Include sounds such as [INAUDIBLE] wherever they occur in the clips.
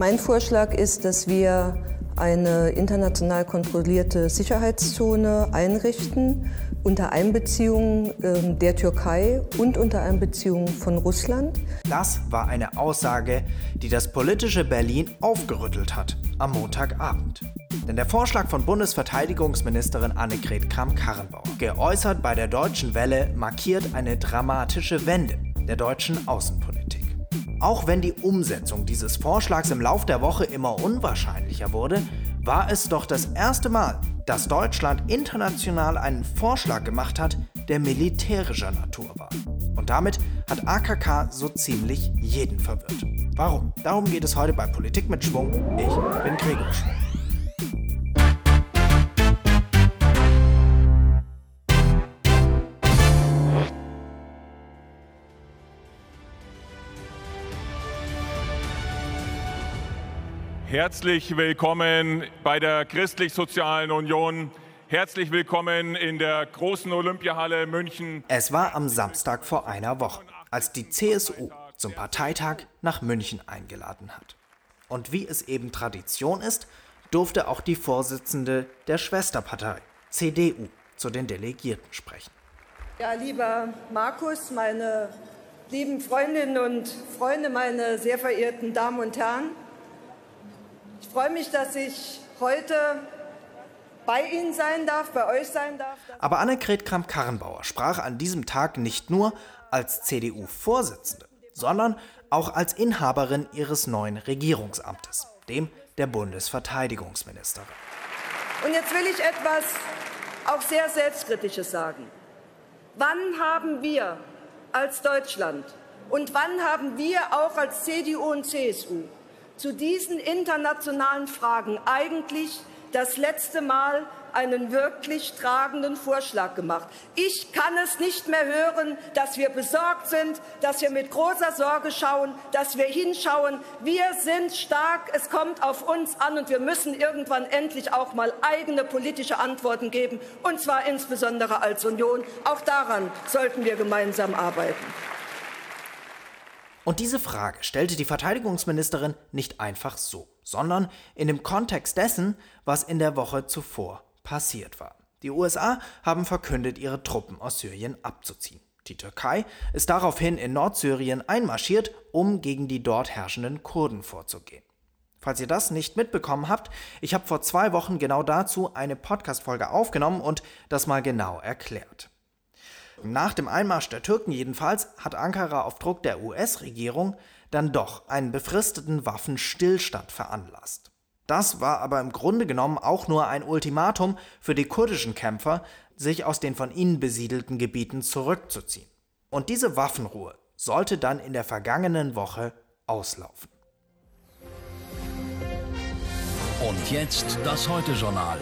Mein Vorschlag ist, dass wir eine international kontrollierte Sicherheitszone einrichten unter Einbeziehung ähm, der Türkei und unter Einbeziehung von Russland. Das war eine Aussage, die das politische Berlin aufgerüttelt hat am Montagabend. Denn der Vorschlag von Bundesverteidigungsministerin Annegret Kramp-Karrenbauer, geäußert bei der Deutschen Welle, markiert eine dramatische Wende der deutschen Außenpolitik. Auch wenn die Umsetzung dieses Vorschlags im Lauf der Woche immer unwahrscheinlicher wurde, war es doch das erste Mal, dass Deutschland international einen Vorschlag gemacht hat, der militärischer Natur war. Und damit hat AKK so ziemlich jeden verwirrt. Warum? Darum geht es heute bei Politik mit Schwung. Ich bin Gregor Schwung. Herzlich willkommen bei der Christlich-Sozialen Union. Herzlich willkommen in der großen Olympiahalle München. Es war am Samstag vor einer Woche, als die CSU zum Parteitag nach München eingeladen hat. Und wie es eben Tradition ist, durfte auch die Vorsitzende der Schwesterpartei, CDU, zu den Delegierten sprechen. Ja, lieber Markus, meine lieben Freundinnen und Freunde, meine sehr verehrten Damen und Herren, freue mich, dass ich heute bei Ihnen sein darf, bei euch sein darf. Aber Annegret Kramp-Karrenbauer sprach an diesem Tag nicht nur als CDU-Vorsitzende, sondern auch als Inhaberin ihres neuen Regierungsamtes, dem der Bundesverteidigungsministerin. Und jetzt will ich etwas auch sehr Selbstkritisches sagen. Wann haben wir als Deutschland und wann haben wir auch als CDU und CSU zu diesen internationalen Fragen eigentlich das letzte Mal einen wirklich tragenden Vorschlag gemacht. Ich kann es nicht mehr hören, dass wir besorgt sind, dass wir mit großer Sorge schauen, dass wir hinschauen. Wir sind stark, es kommt auf uns an und wir müssen irgendwann endlich auch mal eigene politische Antworten geben, und zwar insbesondere als Union. Auch daran sollten wir gemeinsam arbeiten. Und diese Frage stellte die Verteidigungsministerin nicht einfach so, sondern in dem Kontext dessen, was in der Woche zuvor passiert war. Die USA haben verkündet, ihre Truppen aus Syrien abzuziehen. Die Türkei ist daraufhin in Nordsyrien einmarschiert, um gegen die dort herrschenden Kurden vorzugehen. Falls ihr das nicht mitbekommen habt, ich habe vor zwei Wochen genau dazu eine Podcast-Folge aufgenommen und das mal genau erklärt. Nach dem Einmarsch der Türken jedenfalls hat Ankara auf Druck der US-Regierung dann doch einen befristeten Waffenstillstand veranlasst. Das war aber im Grunde genommen auch nur ein Ultimatum für die kurdischen Kämpfer, sich aus den von ihnen besiedelten Gebieten zurückzuziehen. Und diese Waffenruhe sollte dann in der vergangenen Woche auslaufen. Und jetzt das Heute-Journal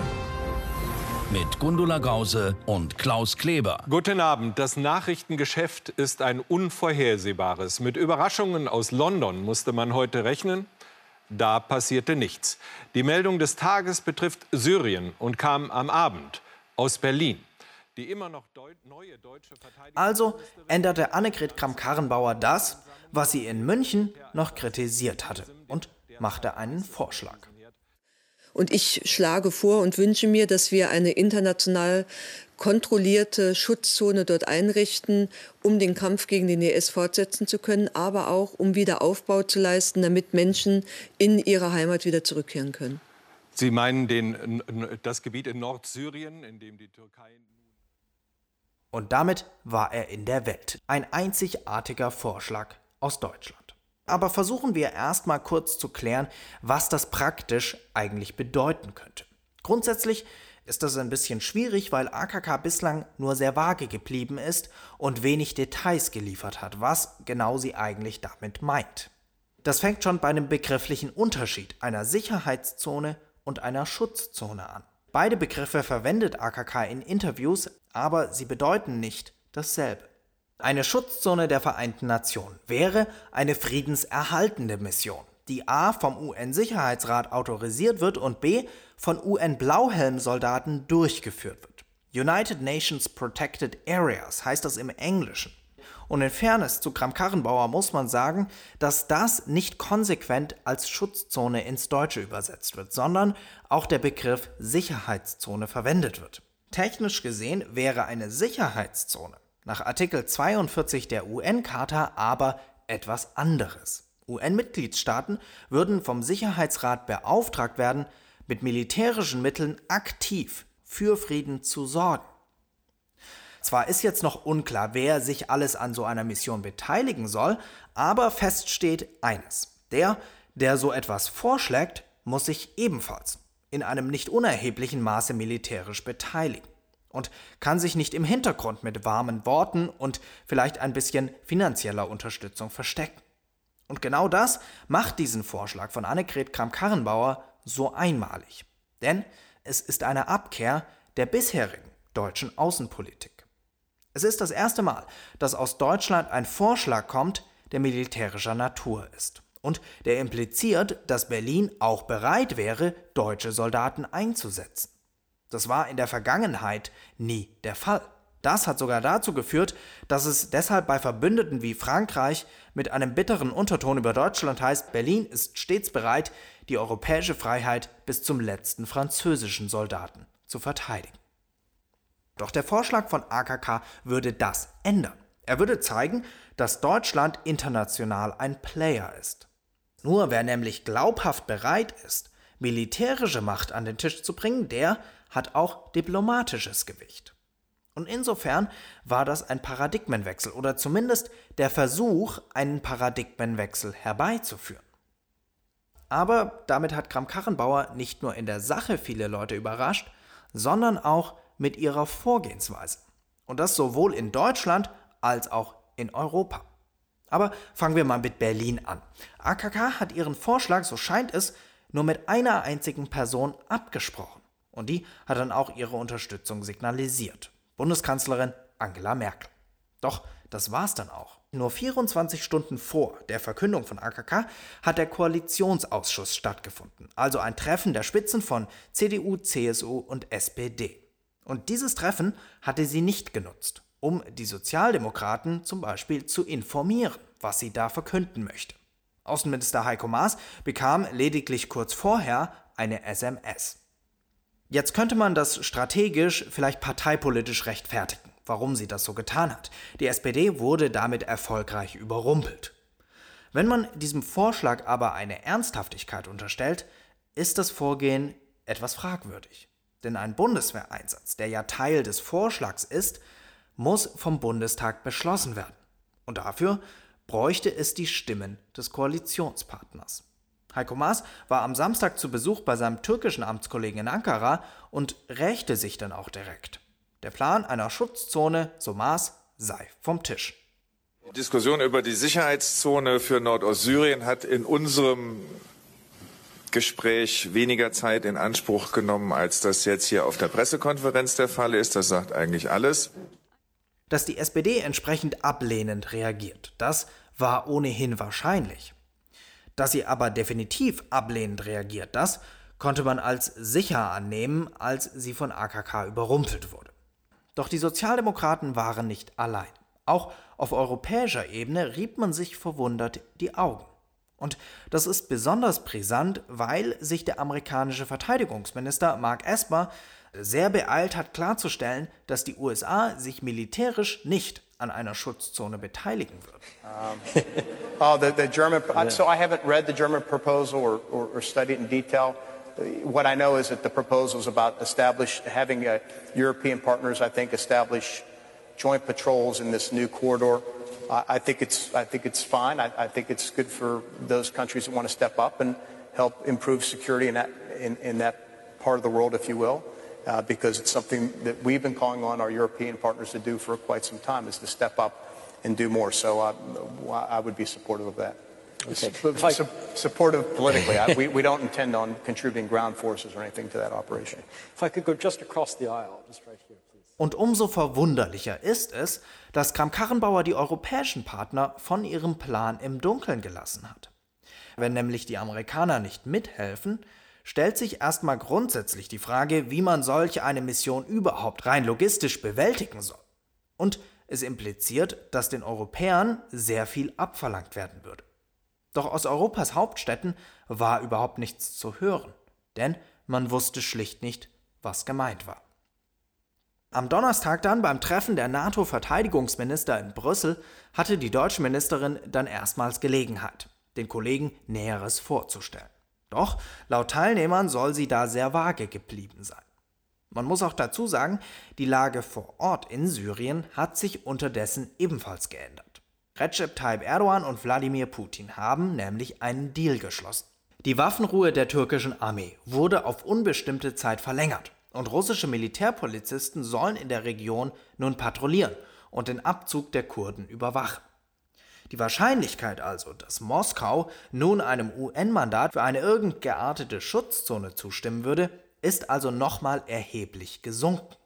mit Gundula Gause und Klaus Kleber. Guten Abend. Das Nachrichtengeschäft ist ein unvorhersehbares. Mit Überraschungen aus London musste man heute rechnen. Da passierte nichts. Die Meldung des Tages betrifft Syrien und kam am Abend aus Berlin. Die immer noch Deu neue deutsche Also änderte Annegret Kramp-Karrenbauer das, was sie in München noch kritisiert hatte und machte einen Vorschlag. Und ich schlage vor und wünsche mir, dass wir eine international kontrollierte Schutzzone dort einrichten, um den Kampf gegen den IS fortsetzen zu können, aber auch um wieder Aufbau zu leisten, damit Menschen in ihre Heimat wieder zurückkehren können. Sie meinen den, das Gebiet in Nordsyrien, in dem die Türkei. Und damit war er in der Welt. Ein einzigartiger Vorschlag aus Deutschland. Aber versuchen wir erstmal kurz zu klären, was das praktisch eigentlich bedeuten könnte. Grundsätzlich ist das ein bisschen schwierig, weil AKK bislang nur sehr vage geblieben ist und wenig Details geliefert hat, was genau sie eigentlich damit meint. Das fängt schon bei einem begrifflichen Unterschied einer Sicherheitszone und einer Schutzzone an. Beide Begriffe verwendet AKK in Interviews, aber sie bedeuten nicht dasselbe. Eine Schutzzone der Vereinten Nationen wäre eine friedenserhaltende Mission, die a. vom UN-Sicherheitsrat autorisiert wird und b. von UN-Blauhelm-Soldaten durchgeführt wird. United Nations Protected Areas heißt das im Englischen. Und in Fairness zu Kram-Karrenbauer muss man sagen, dass das nicht konsequent als Schutzzone ins Deutsche übersetzt wird, sondern auch der Begriff Sicherheitszone verwendet wird. Technisch gesehen wäre eine Sicherheitszone nach Artikel 42 der UN-Charta aber etwas anderes. UN-Mitgliedstaaten würden vom Sicherheitsrat beauftragt werden, mit militärischen Mitteln aktiv für Frieden zu sorgen. Zwar ist jetzt noch unklar, wer sich alles an so einer Mission beteiligen soll, aber fest steht eines. Der, der so etwas vorschlägt, muss sich ebenfalls in einem nicht unerheblichen Maße militärisch beteiligen und kann sich nicht im Hintergrund mit warmen Worten und vielleicht ein bisschen finanzieller Unterstützung verstecken. Und genau das macht diesen Vorschlag von Annegret Kramp-Karrenbauer so einmalig. Denn es ist eine Abkehr der bisherigen deutschen Außenpolitik. Es ist das erste Mal, dass aus Deutschland ein Vorschlag kommt, der militärischer Natur ist und der impliziert, dass Berlin auch bereit wäre, deutsche Soldaten einzusetzen. Das war in der Vergangenheit nie der Fall. Das hat sogar dazu geführt, dass es deshalb bei Verbündeten wie Frankreich mit einem bitteren Unterton über Deutschland heißt, Berlin ist stets bereit, die europäische Freiheit bis zum letzten französischen Soldaten zu verteidigen. Doch der Vorschlag von AKK würde das ändern. Er würde zeigen, dass Deutschland international ein Player ist. Nur wer nämlich glaubhaft bereit ist, militärische Macht an den Tisch zu bringen, der hat auch diplomatisches Gewicht. Und insofern war das ein Paradigmenwechsel oder zumindest der Versuch, einen Paradigmenwechsel herbeizuführen. Aber damit hat Kram-Karrenbauer nicht nur in der Sache viele Leute überrascht, sondern auch mit ihrer Vorgehensweise. Und das sowohl in Deutschland als auch in Europa. Aber fangen wir mal mit Berlin an. AKK hat ihren Vorschlag, so scheint es, nur mit einer einzigen Person abgesprochen. Und die hat dann auch ihre Unterstützung signalisiert. Bundeskanzlerin Angela Merkel. Doch das war's dann auch. Nur 24 Stunden vor der Verkündung von AKK hat der Koalitionsausschuss stattgefunden, also ein Treffen der Spitzen von CDU, CSU und SPD. Und dieses Treffen hatte sie nicht genutzt, um die Sozialdemokraten zum Beispiel zu informieren, was sie da verkünden möchte. Außenminister Heiko Maas bekam lediglich kurz vorher eine SMS. Jetzt könnte man das strategisch, vielleicht parteipolitisch rechtfertigen, warum sie das so getan hat. Die SPD wurde damit erfolgreich überrumpelt. Wenn man diesem Vorschlag aber eine Ernsthaftigkeit unterstellt, ist das Vorgehen etwas fragwürdig. Denn ein Bundeswehreinsatz, der ja Teil des Vorschlags ist, muss vom Bundestag beschlossen werden. Und dafür bräuchte es die Stimmen des Koalitionspartners. Heiko Maas war am Samstag zu Besuch bei seinem türkischen Amtskollegen in Ankara und rächte sich dann auch direkt. Der Plan einer Schutzzone, so Maas, sei vom Tisch. Die Diskussion über die Sicherheitszone für Nordostsyrien hat in unserem Gespräch weniger Zeit in Anspruch genommen, als das jetzt hier auf der Pressekonferenz der Fall ist. Das sagt eigentlich alles. Dass die SPD entsprechend ablehnend reagiert, das war ohnehin wahrscheinlich. Dass sie aber definitiv ablehnend reagiert, das konnte man als sicher annehmen, als sie von AKK überrumpelt wurde. Doch die Sozialdemokraten waren nicht allein. Auch auf europäischer Ebene rieb man sich verwundert die Augen. Und das ist besonders brisant, weil sich der amerikanische Verteidigungsminister Mark Esper sehr beeilt hat klarzustellen, dass die USA sich militärisch nicht an einer Schutzzone beteiligen wird. Um, [LAUGHS] oh, the, the German, yeah. so I haven't read the German proposal or, or, or studied in detail. What I know is that the proposal is about establish, having uh, European partners, I think, establish joint patrols in this new corridor. Uh, I think it's, I think it's fine. I, I, think it's good for those countries that want to step up and help improve security in that, in, in that part of the world, if you will uh, because it's something that we've been calling on our European partners to do for quite some time, is to step up and do more. So uh, I would be supportive of that. Okay. Su supportive politically. I, we, we don't intend on contributing ground forces or anything to that operation. If I could go just across the aisle, just right here, please. Und umso verwunderlicher ist es, dass Kram-Karrenbauer die europäischen Partner von ihrem Plan im Dunkeln gelassen hat. Wenn nämlich die Amerikaner nicht mithelfen, stellt sich erstmal grundsätzlich die Frage, wie man solch eine Mission überhaupt rein logistisch bewältigen soll. Und Es impliziert, dass den Europäern sehr viel abverlangt werden würde. Doch aus Europas Hauptstädten war überhaupt nichts zu hören, denn man wusste schlicht nicht, was gemeint war. Am Donnerstag dann beim Treffen der NATO-Verteidigungsminister in Brüssel hatte die deutsche Ministerin dann erstmals Gelegenheit, den Kollegen Näheres vorzustellen. Doch laut Teilnehmern soll sie da sehr vage geblieben sein. Man muss auch dazu sagen, die Lage vor Ort in Syrien hat sich unterdessen ebenfalls geändert. Recep Tayyip Erdogan und Wladimir Putin haben nämlich einen Deal geschlossen. Die Waffenruhe der türkischen Armee wurde auf unbestimmte Zeit verlängert und russische Militärpolizisten sollen in der Region nun patrouillieren und den Abzug der Kurden überwachen. Die Wahrscheinlichkeit also, dass Moskau nun einem UN-Mandat für eine irgend geartete Schutzzone zustimmen würde, ist also nochmal erheblich gesunken.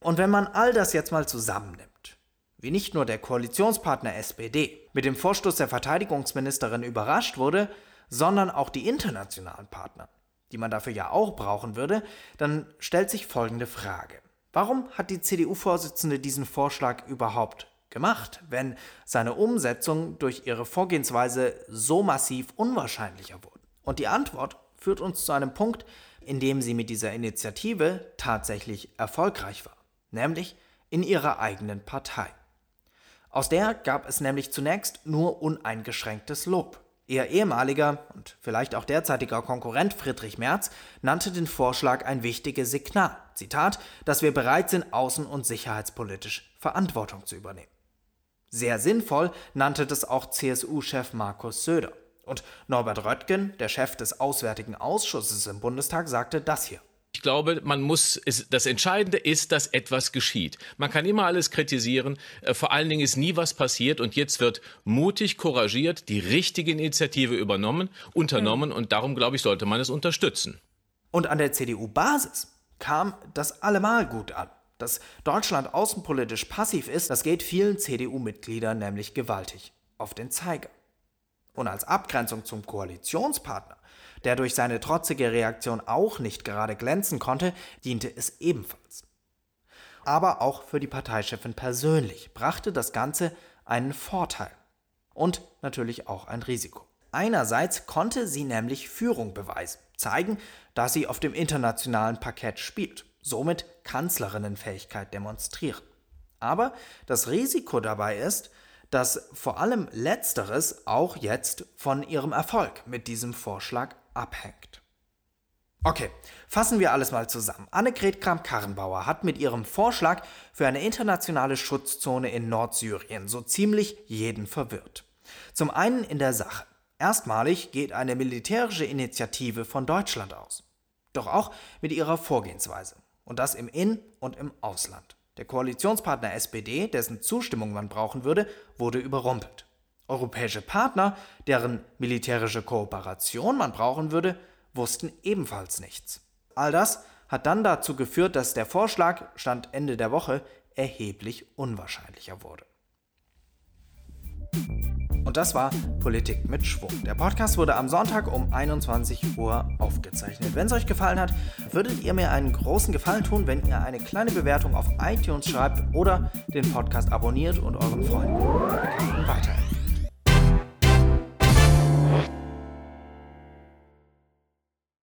Und wenn man all das jetzt mal zusammennimmt, wie nicht nur der Koalitionspartner SPD mit dem Vorstoß der Verteidigungsministerin überrascht wurde, sondern auch die internationalen Partner, die man dafür ja auch brauchen würde, dann stellt sich folgende Frage. Warum hat die CDU-Vorsitzende diesen Vorschlag überhaupt gemacht, wenn seine Umsetzung durch ihre Vorgehensweise so massiv unwahrscheinlicher wurde? Und die Antwort führt uns zu einem Punkt, in dem sie mit dieser Initiative tatsächlich erfolgreich war, nämlich in ihrer eigenen Partei. Aus der gab es nämlich zunächst nur uneingeschränktes Lob. Ihr ehemaliger und vielleicht auch derzeitiger Konkurrent Friedrich Merz nannte den Vorschlag ein wichtiges Signal, Zitat, dass wir bereit sind, außen- und sicherheitspolitisch Verantwortung zu übernehmen. Sehr sinnvoll nannte das auch CSU-Chef Markus Söder. Und Norbert Röttgen, der Chef des Auswärtigen Ausschusses im Bundestag, sagte das hier. Ich glaube, man muss, das Entscheidende ist, dass etwas geschieht. Man kann immer alles kritisieren. Äh, vor allen Dingen ist nie was passiert und jetzt wird mutig, couragiert die richtige Initiative übernommen, unternommen und darum, glaube ich, sollte man es unterstützen. Und an der CDU-Basis kam das allemal gut an. Dass Deutschland außenpolitisch passiv ist, das geht vielen CDU-Mitgliedern nämlich gewaltig auf den Zeiger. Und als Abgrenzung zum Koalitionspartner der durch seine trotzige Reaktion auch nicht gerade glänzen konnte, diente es ebenfalls. Aber auch für die Parteichefin persönlich brachte das Ganze einen Vorteil und natürlich auch ein Risiko. Einerseits konnte sie nämlich Führung beweisen, zeigen, dass sie auf dem internationalen Parkett spielt, somit Kanzlerinnenfähigkeit demonstrieren. Aber das Risiko dabei ist, dass vor allem letzteres auch jetzt von ihrem Erfolg mit diesem Vorschlag abhängt. Okay, fassen wir alles mal zusammen. Annegret Kramp-Karrenbauer hat mit ihrem Vorschlag für eine internationale Schutzzone in Nordsyrien so ziemlich jeden verwirrt. Zum einen in der Sache. Erstmalig geht eine militärische Initiative von Deutschland aus. Doch auch mit ihrer Vorgehensweise. Und das im In- und im Ausland. Der Koalitionspartner SPD, dessen Zustimmung man brauchen würde, wurde überrumpelt. Europäische Partner, deren militärische Kooperation man brauchen würde, wussten ebenfalls nichts. All das hat dann dazu geführt, dass der Vorschlag, Stand Ende der Woche, erheblich unwahrscheinlicher wurde. Und das war Politik mit Schwung. Der Podcast wurde am Sonntag um 21 Uhr aufgezeichnet. Wenn es euch gefallen hat, würdet ihr mir einen großen Gefallen tun, wenn ihr eine kleine Bewertung auf iTunes schreibt oder den Podcast abonniert und euren Freunden weiterempfehlt.